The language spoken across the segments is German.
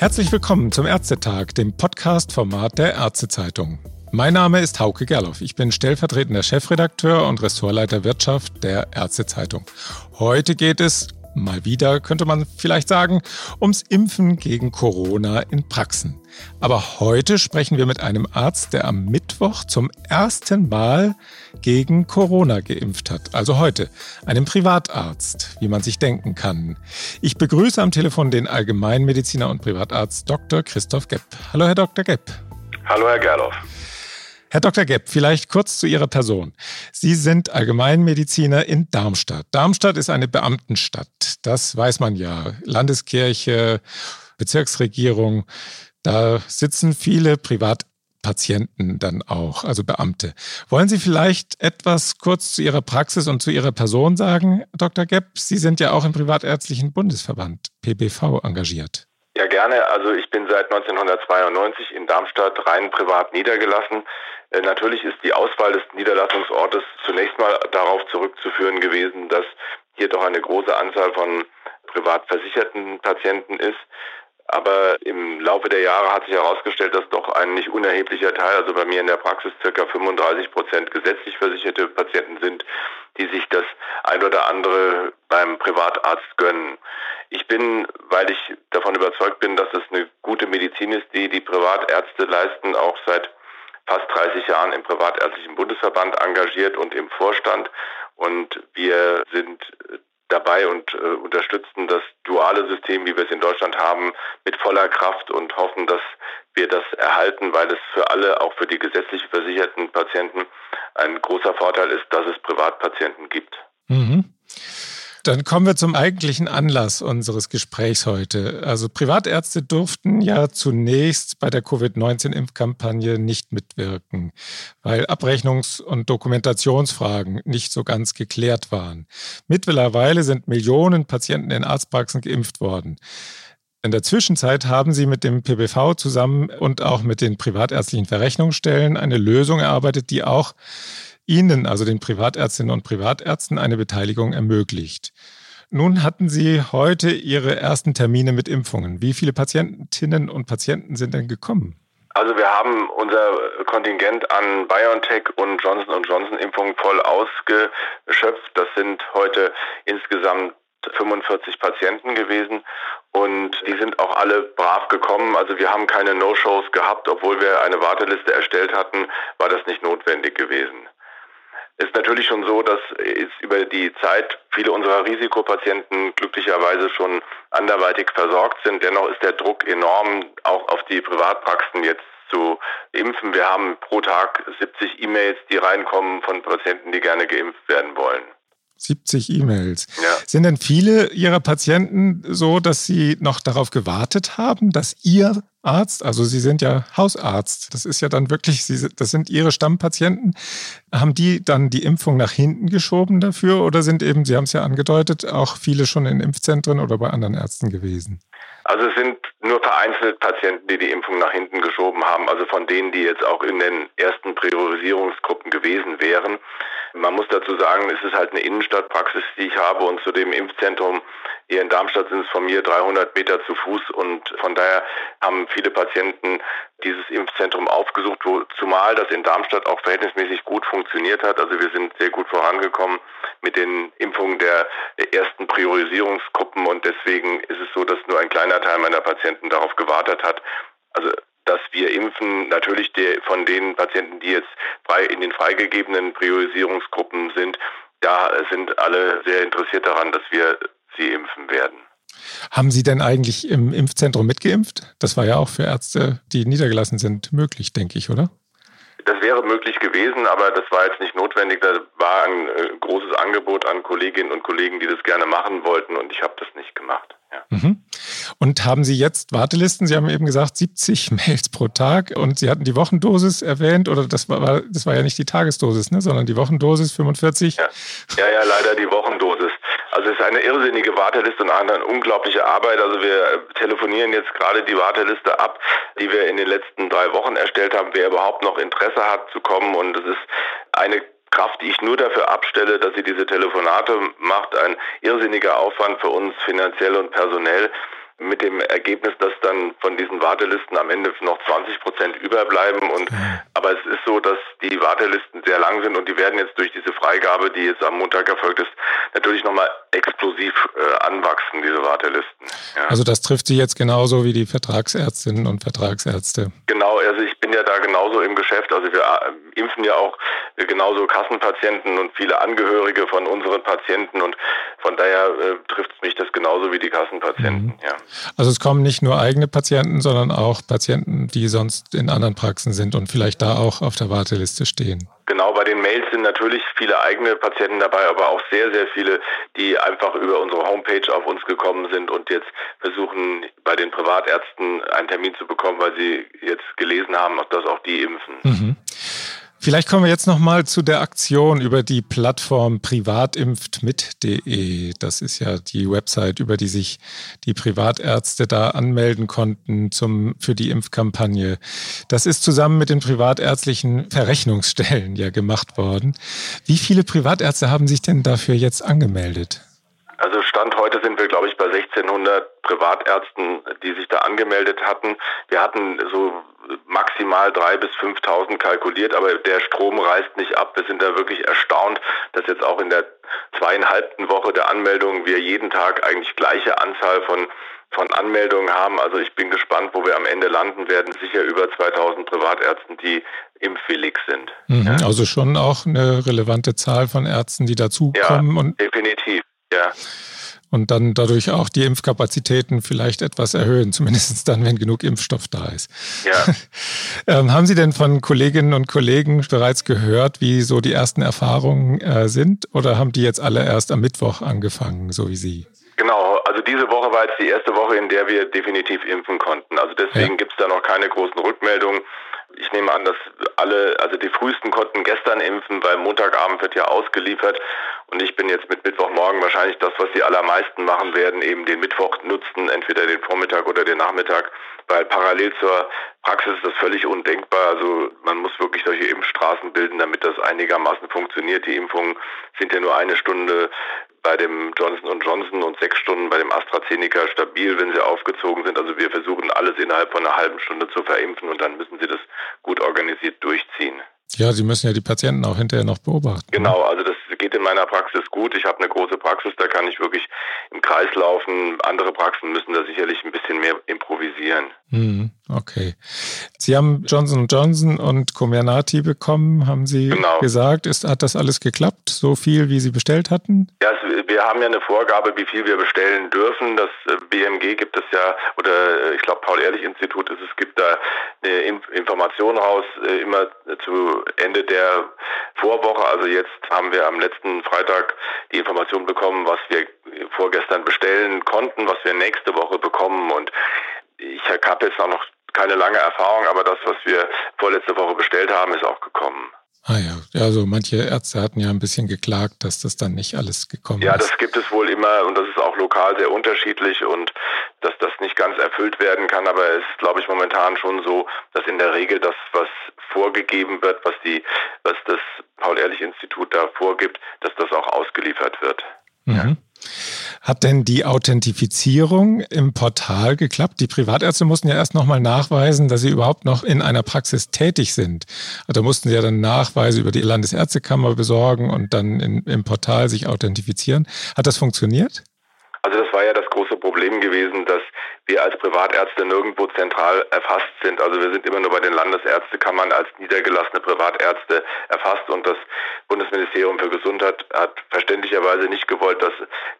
Herzlich willkommen zum Ärztetag, dem Podcast-Format der Ärztezeitung. Mein Name ist Hauke Gerloff. Ich bin stellvertretender Chefredakteur und Ressortleiter Wirtschaft der Ärztezeitung. Heute geht es mal wieder, könnte man vielleicht sagen, ums Impfen gegen Corona in Praxen. Aber heute sprechen wir mit einem Arzt, der am Mittwoch zum ersten Mal gegen Corona geimpft hat. Also heute, einem Privatarzt, wie man sich denken kann. Ich begrüße am Telefon den Allgemeinmediziner und Privatarzt Dr. Christoph Gepp. Hallo, Herr Dr. Gepp. Hallo, Herr Gerloff. Herr Dr. Gepp, vielleicht kurz zu Ihrer Person. Sie sind Allgemeinmediziner in Darmstadt. Darmstadt ist eine Beamtenstadt. Das weiß man ja. Landeskirche, Bezirksregierung. Da sitzen viele Privatpatienten dann auch, also Beamte. Wollen Sie vielleicht etwas kurz zu Ihrer Praxis und zu Ihrer Person sagen, Dr. Gepp? Sie sind ja auch im Privatärztlichen Bundesverband, PBV, engagiert. Ja, gerne. Also ich bin seit 1992 in Darmstadt rein privat niedergelassen. Äh, natürlich ist die Auswahl des Niederlassungsortes zunächst mal darauf zurückzuführen gewesen, dass hier doch eine große Anzahl von privat versicherten Patienten ist. Aber im Laufe der Jahre hat sich herausgestellt, dass doch ein nicht unerheblicher Teil, also bei mir in der Praxis circa 35 Prozent gesetzlich versicherte Patienten sind, die sich das ein oder andere beim Privatarzt gönnen. Ich bin, weil ich davon überzeugt bin, dass es eine gute Medizin ist, die die Privatärzte leisten, auch seit fast 30 Jahren im Privatärztlichen Bundesverband engagiert und im Vorstand. Und wir sind dabei und äh, unterstützen das duale System, wie wir es in Deutschland haben, mit voller Kraft und hoffen, dass wir das erhalten, weil es für alle, auch für die gesetzlich versicherten Patienten, ein großer Vorteil ist, dass es Privatpatienten gibt. Mhm. Dann kommen wir zum eigentlichen Anlass unseres Gesprächs heute. Also Privatärzte durften ja zunächst bei der Covid-19-Impfkampagne nicht mitwirken, weil Abrechnungs- und Dokumentationsfragen nicht so ganz geklärt waren. Mittlerweile sind Millionen Patienten in Arztpraxen geimpft worden. In der Zwischenzeit haben Sie mit dem PBV zusammen und auch mit den privatärztlichen Verrechnungsstellen eine Lösung erarbeitet, die auch Ihnen, also den Privatärztinnen und Privatärzten, eine Beteiligung ermöglicht. Nun hatten Sie heute Ihre ersten Termine mit Impfungen. Wie viele Patientinnen und Patienten sind denn gekommen? Also wir haben unser Kontingent an BioNTech und Johnson Johnson Impfungen voll ausgeschöpft. Das sind heute insgesamt 45 Patienten gewesen und die sind auch alle brav gekommen. Also wir haben keine No-Shows gehabt, obwohl wir eine Warteliste erstellt hatten, war das nicht notwendig gewesen ist natürlich schon so, dass es über die Zeit viele unserer Risikopatienten glücklicherweise schon anderweitig versorgt sind. Dennoch ist der Druck enorm, auch auf die Privatpraxen jetzt zu impfen. Wir haben pro Tag 70 E-Mails, die reinkommen von Patienten, die gerne geimpft werden wollen. 70 E-Mails. Ja. Sind denn viele Ihrer Patienten so, dass sie noch darauf gewartet haben, dass Ihr Arzt, also Sie sind ja Hausarzt, das ist ja dann wirklich, Sie, das sind Ihre Stammpatienten. Haben die dann die Impfung nach hinten geschoben dafür oder sind eben, Sie haben es ja angedeutet, auch viele schon in Impfzentren oder bei anderen Ärzten gewesen? Also es sind nur vereinzelt Patienten, die die Impfung nach hinten geschoben haben, also von denen, die jetzt auch in den ersten Priorisierungsgruppen gewesen wären. Man muss dazu sagen, es ist halt eine Innenstadtpraxis, die ich habe und zu dem Impfzentrum hier in Darmstadt sind es von mir 300 Meter zu Fuß und von daher haben viele Patienten dieses Impfzentrum aufgesucht, wo, zumal das in Darmstadt auch verhältnismäßig gut funktioniert hat. Also wir sind sehr gut vorangekommen mit den Impfungen der ersten Priorisierungsgruppen und deswegen ist es so, dass nur ein kleiner Teil meiner Patienten darauf gewartet hat. Also dass wir impfen. Natürlich der, von den Patienten, die jetzt frei in den freigegebenen Priorisierungsgruppen sind, da sind alle sehr interessiert daran, dass wir sie impfen werden. Haben Sie denn eigentlich im Impfzentrum mitgeimpft? Das war ja auch für Ärzte, die niedergelassen sind, möglich, denke ich, oder? Das wäre möglich gewesen, aber das war jetzt nicht notwendig. Da war ein äh, großes Angebot an Kolleginnen und Kollegen, die das gerne machen wollten und ich habe das nicht gemacht. Ja. Mhm. Und haben Sie jetzt Wartelisten? Sie haben eben gesagt 70 Mails pro Tag und Sie hatten die Wochendosis erwähnt oder das war, das war ja nicht die Tagesdosis, ne, sondern die Wochendosis 45? Ja, ja, ja leider die Wochendosis. Also es ist eine irrsinnige Warteliste und eine unglaubliche Arbeit. Also wir telefonieren jetzt gerade die Warteliste ab, die wir in den letzten drei Wochen erstellt haben, wer überhaupt noch Interesse hat zu kommen. Und es ist eine Kraft, die ich nur dafür abstelle, dass sie diese Telefonate macht, ein irrsinniger Aufwand für uns finanziell und personell mit dem Ergebnis, dass dann von diesen Wartelisten am Ende noch 20 Prozent überbleiben. Und aber es ist so, dass die Wartelisten sehr lang sind und die werden jetzt durch diese Freigabe, die jetzt am Montag erfolgt ist, natürlich nochmal explosiv äh, anwachsen, diese Wartelisten. Ja. Also das trifft Sie jetzt genauso wie die Vertragsärztinnen und Vertragsärzte. Genau, also bin ja da genauso im Geschäft. Also wir äh, impfen ja auch genauso Kassenpatienten und viele Angehörige von unseren Patienten und von daher äh, trifft es mich das genauso wie die Kassenpatienten. Mhm. Ja. Also es kommen nicht nur eigene Patienten, sondern auch Patienten, die sonst in anderen Praxen sind und vielleicht da auch auf der Warteliste stehen. Genau, den Mails sind natürlich viele eigene Patienten dabei, aber auch sehr, sehr viele, die einfach über unsere Homepage auf uns gekommen sind und jetzt versuchen, bei den Privatärzten einen Termin zu bekommen, weil sie jetzt gelesen haben, dass auch die impfen. Mhm. Vielleicht kommen wir jetzt nochmal zu der Aktion über die Plattform privatimpftmit.de. Das ist ja die Website, über die sich die Privatärzte da anmelden konnten zum, für die Impfkampagne. Das ist zusammen mit den privatärztlichen Verrechnungsstellen ja gemacht worden. Wie viele Privatärzte haben sich denn dafür jetzt angemeldet? Sind wir, glaube ich, bei 1600 Privatärzten, die sich da angemeldet hatten. Wir hatten so maximal 3.000 bis 5.000 kalkuliert, aber der Strom reißt nicht ab. Wir sind da wirklich erstaunt, dass jetzt auch in der zweieinhalbten Woche der Anmeldung wir jeden Tag eigentlich gleiche Anzahl von von Anmeldungen haben. Also ich bin gespannt, wo wir am Ende landen werden. Sicher über 2000 Privatärzten, die impfwillig sind. Mhm, also schon auch eine relevante Zahl von Ärzten, die dazukommen. Ja, definitiv. Ja und dann dadurch auch die Impfkapazitäten vielleicht etwas erhöhen, zumindest dann, wenn genug Impfstoff da ist. Ja. ähm, haben Sie denn von Kolleginnen und Kollegen bereits gehört, wie so die ersten Erfahrungen äh, sind oder haben die jetzt alle erst am Mittwoch angefangen, so wie Sie? Genau, also diese Woche war jetzt die erste Woche, in der wir definitiv impfen konnten. Also deswegen ja. gibt es da noch keine großen Rückmeldungen. Ich nehme an, dass alle, also die frühesten konnten gestern impfen, weil Montagabend wird ja ausgeliefert. Und ich bin jetzt mit Mittwochmorgen wahrscheinlich das, was die allermeisten machen werden, eben den Mittwoch nutzen, entweder den Vormittag oder den Nachmittag, weil parallel zur Praxis ist das völlig undenkbar. Also man muss wirklich solche Impfstraßen bilden, damit das einigermaßen funktioniert. Die Impfungen sind ja nur eine Stunde bei dem Johnson Johnson und sechs Stunden bei dem AstraZeneca stabil, wenn sie aufgezogen sind. Also wir versuchen alles innerhalb von einer halben Stunde zu verimpfen und dann müssen sie das gut organisiert durchziehen. Ja, Sie müssen ja die Patienten auch hinterher noch beobachten. Genau, also das geht in meiner Praxis gut. Ich habe eine große Praxis, da kann ich wirklich im Kreis laufen. Andere Praxen müssen da sicherlich ein bisschen mehr improvisieren. Mhm, okay. Sie haben Johnson Johnson und Comirnaty bekommen, haben Sie genau. gesagt. Ist, hat das alles geklappt, so viel, wie Sie bestellt hatten? Ja, wir haben ja eine Vorgabe, wie viel wir bestellen dürfen. Das äh, BMG gibt es ja, oder äh, ich glaube Paul-Ehrlich-Institut ist es, gibt da eine Information raus, äh, immer zu Ende der Vorwoche. Also jetzt haben wir am letzten letzten Freitag die Information bekommen, was wir vorgestern bestellen konnten, was wir nächste Woche bekommen. Und ich habe jetzt auch noch keine lange Erfahrung, aber das, was wir vorletzte Woche bestellt haben, ist auch gekommen. Ah ja, also manche Ärzte hatten ja ein bisschen geklagt, dass das dann nicht alles gekommen ja, ist. Ja, das gibt es wohl immer und das ist auch lokal sehr unterschiedlich und dass das nicht ganz erfüllt werden kann, aber es ist, glaube ich, momentan schon so, dass in der Regel das, was vorgegeben wird, was die, was das Paul-Ehrlich-Institut da vorgibt, dass das auch ausgeliefert wird. Mhm. Ja. Hat denn die Authentifizierung im Portal geklappt? Die Privatärzte mussten ja erst nochmal nachweisen, dass sie überhaupt noch in einer Praxis tätig sind. Da mussten sie ja dann Nachweise über die Landesärztekammer besorgen und dann in, im Portal sich authentifizieren. Hat das funktioniert? Also das war ja das große Problem gewesen, dass wir als Privatärzte nirgendwo zentral erfasst sind. Also wir sind immer nur bei den Landesärztekammern als niedergelassene Privatärzte erfasst und das Bundesministerium für Gesundheit hat verständlicherweise nicht gewollt, dass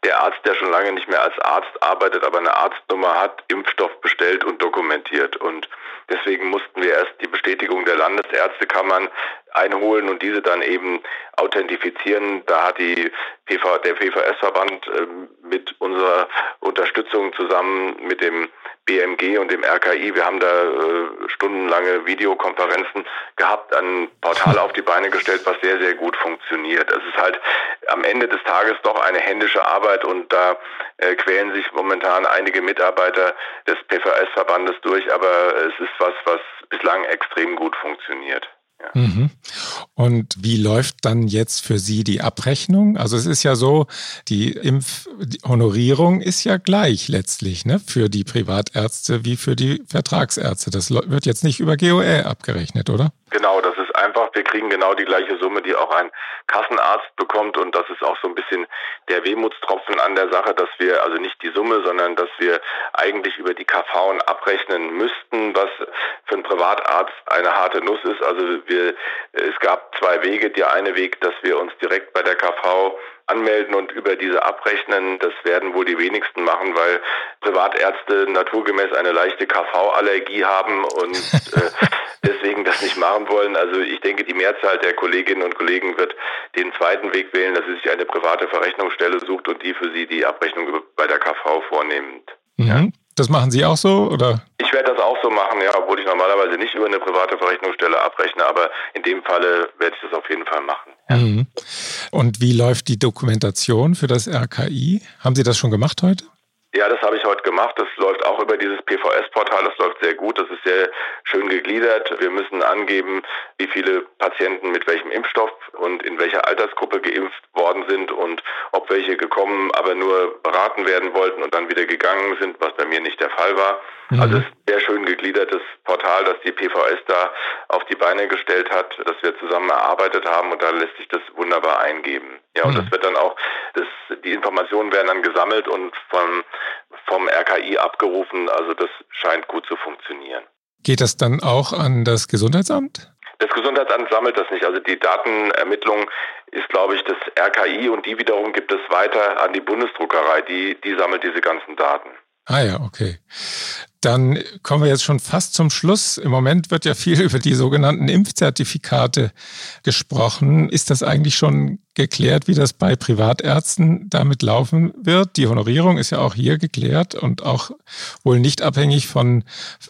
der Arzt, der schon lange nicht mehr als Arzt arbeitet, aber eine Arztnummer hat, Impfstoff bestellt und dokumentiert. Und deswegen mussten wir erst die Bestätigung der Landesärztekammern einholen und diese dann eben authentifizieren. Da hat die PV, der PVS-Verband äh, mit unserer Unterstützung zusammen mit dem BMG und dem RKI, wir haben da äh, stundenlange Videokonferenzen gehabt, ein Portal auf die Beine gestellt, was sehr, sehr gut funktioniert. Es ist halt am Ende des Tages doch eine händische Arbeit und da äh, quälen sich momentan einige Mitarbeiter des PVS-Verbandes durch, aber es ist was, was bislang extrem gut funktioniert. Ja. Mhm. Und wie läuft dann jetzt für Sie die Abrechnung? Also es ist ja so, die Impfhonorierung ist ja gleich letztlich ne, für die Privatärzte wie für die Vertragsärzte. Das wird jetzt nicht über GOE abgerechnet, oder? Genau, das ist einfach, wir kriegen genau die gleiche Summe, die auch ein Kassenarzt bekommt und das ist auch so ein bisschen der Wehmutstropfen an der Sache, dass wir also nicht die Summe, sondern dass wir eigentlich über die KV abrechnen müssten, was für einen Privatarzt eine harte Nuss ist. Also wir, es gab zwei Wege. Der eine Weg, dass wir uns direkt bei der KV anmelden und über diese abrechnen. Das werden wohl die wenigsten machen, weil Privatärzte naturgemäß eine leichte KV-Allergie haben und äh, deswegen das nicht machen wollen. Also ich denke, die Mehrzahl der Kolleginnen und Kollegen wird den zweiten Weg wählen, dass sie sich eine private Verrechnungsstelle sucht und die für sie die Abrechnung bei der KV vornimmt. Mhm. Ja. Das machen Sie auch so, oder? Ich werde das auch so machen, ja, obwohl ich normalerweise nicht über eine private Verrechnungsstelle abrechne, aber in dem Falle werde ich das auf jeden Fall machen. Mhm. Und wie läuft die Dokumentation für das RKI? Haben Sie das schon gemacht heute? Ja, das habe ich heute gemacht. Das läuft auch über dieses PVS-Portal. Das läuft sehr gut. Das ist sehr schön gegliedert. Wir müssen angeben, wie viele Patienten mit welchem Impfstoff und in welcher Altersgruppe geimpft worden sind und ob welche gekommen, aber nur beraten werden wollten und dann wieder gegangen sind, was bei mir nicht der Fall war. Mhm. Also es ist ein sehr schön gegliedertes Portal, das die PVS da auf die Beine gestellt hat, das wir zusammen erarbeitet haben und da lässt sich das wunderbar eingeben. Ja, und mhm. das wird dann auch, das, die Informationen werden dann gesammelt und vom, vom RKI abgerufen. Also das scheint gut zu funktionieren. Geht das dann auch an das Gesundheitsamt? Das Gesundheitsamt sammelt das nicht. Also die Datenermittlung ist, glaube ich, das RKI und die wiederum gibt es weiter an die Bundesdruckerei. Die, die sammelt diese ganzen Daten. Ah ja, okay. Dann kommen wir jetzt schon fast zum Schluss. Im Moment wird ja viel über die sogenannten Impfzertifikate gesprochen. Ist das eigentlich schon geklärt, wie das bei Privatärzten damit laufen wird? Die Honorierung ist ja auch hier geklärt und auch wohl nicht abhängig von,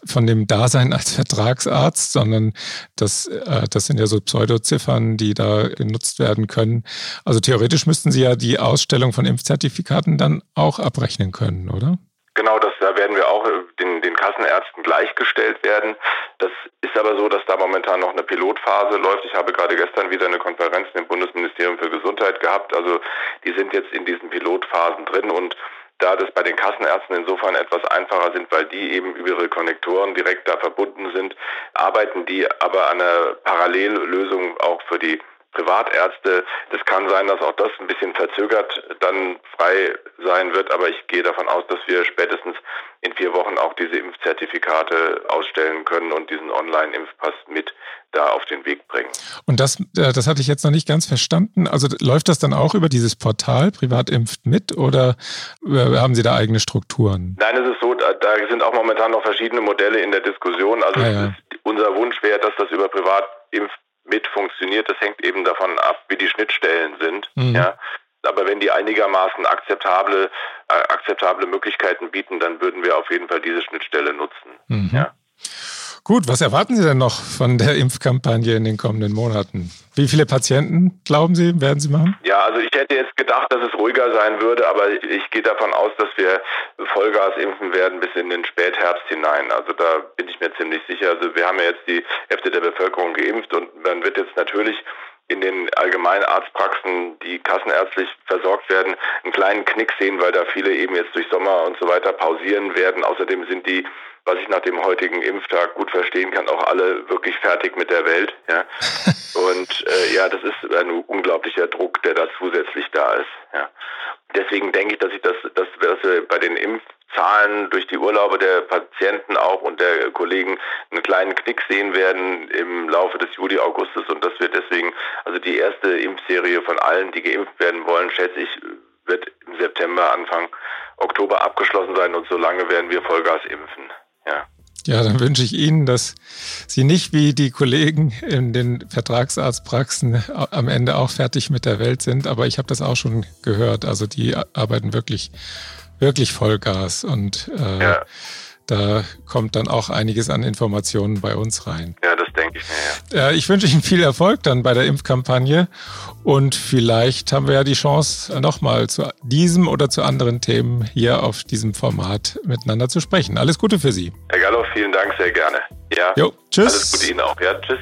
von dem Dasein als Vertragsarzt, sondern das, äh, das sind ja so Pseudoziffern, die da genutzt werden können. Also theoretisch müssten Sie ja die Ausstellung von Impfzertifikaten dann auch abrechnen können, oder? Genau, das, da werden wir auch äh, den, den Kassenärzten gleichgestellt werden. Das ist aber so, dass da momentan noch eine Pilotphase läuft. Ich habe gerade gestern wieder eine Konferenz im Bundesministerium für Gesundheit gehabt. Also die sind jetzt in diesen Pilotphasen drin und da das bei den Kassenärzten insofern etwas einfacher sind, weil die eben über ihre Konnektoren direkt da verbunden sind, arbeiten die aber an einer Parallellösung auch für die Privatärzte. Das kann sein, dass auch das ein bisschen verzögert dann frei sein wird, aber ich gehe davon aus, dass wir spätestens in vier Wochen auch diese Impfzertifikate ausstellen können und diesen Online-Impfpass mit da auf den Weg bringen. Und das, äh, das hatte ich jetzt noch nicht ganz verstanden. Also läuft das dann auch über dieses Portal Privatimpft mit oder äh, haben Sie da eigene Strukturen? Nein, es ist so, da, sind auch momentan noch verschiedene Modelle in der Diskussion. Also ah, ja. unser Wunsch wäre, dass das über Privatimpft mit funktioniert. Das hängt eben davon ab, wie die Schnittstellen sind. Mhm. Ja. Aber wenn die einigermaßen akzeptable, äh, akzeptable Möglichkeiten bieten, dann würden wir auf jeden Fall diese Schnittstelle nutzen. Mhm. Ja. Gut, was erwarten Sie denn noch von der Impfkampagne in den kommenden Monaten? Wie viele Patienten, glauben Sie, werden Sie machen? Ja, also ich hätte jetzt gedacht, dass es ruhiger sein würde, aber ich, gehe davon aus, dass wir Vollgas impfen werden bis in den Spätherbst hinein. Also da bin ich mir ziemlich sicher. Also wir haben ja jetzt die Hälfte der Bevölkerung geimpft und man wird jetzt natürlich in den Allgemeinarztpraxen, die kassenärztlich versorgt werden, einen kleinen Knick sehen, weil da viele eben jetzt durch Sommer und so weiter pausieren werden. Außerdem sind die was ich nach dem heutigen Impftag gut verstehen kann, auch alle wirklich fertig mit der Welt. Ja. Und äh, ja, das ist ein unglaublicher Druck, der da zusätzlich da ist. Ja. Deswegen denke ich, dass ich das, dass, dass wir bei den Impfzahlen durch die Urlaube der Patienten auch und der Kollegen einen kleinen Knick sehen werden im Laufe des Juli, Augustes und dass wir deswegen, also die erste Impfserie von allen, die geimpft werden wollen, schätze ich, wird im September, Anfang Oktober abgeschlossen sein und solange werden wir Vollgas impfen. Ja. Ja, dann wünsche ich Ihnen, dass Sie nicht wie die Kollegen in den Vertragsarztpraxen am Ende auch fertig mit der Welt sind. Aber ich habe das auch schon gehört. Also die arbeiten wirklich, wirklich Vollgas und äh, ja. da kommt dann auch einiges an Informationen bei uns rein. Ja, denke ich mir. Ja. Äh, ich wünsche Ihnen viel Erfolg dann bei der Impfkampagne und vielleicht haben wir ja die Chance, nochmal zu diesem oder zu anderen Themen hier auf diesem Format miteinander zu sprechen. Alles Gute für Sie. Herr Gallo, vielen Dank, sehr gerne. Ja. Jo, tschüss. Alles Gute Ihnen auch. Ja, tschüss.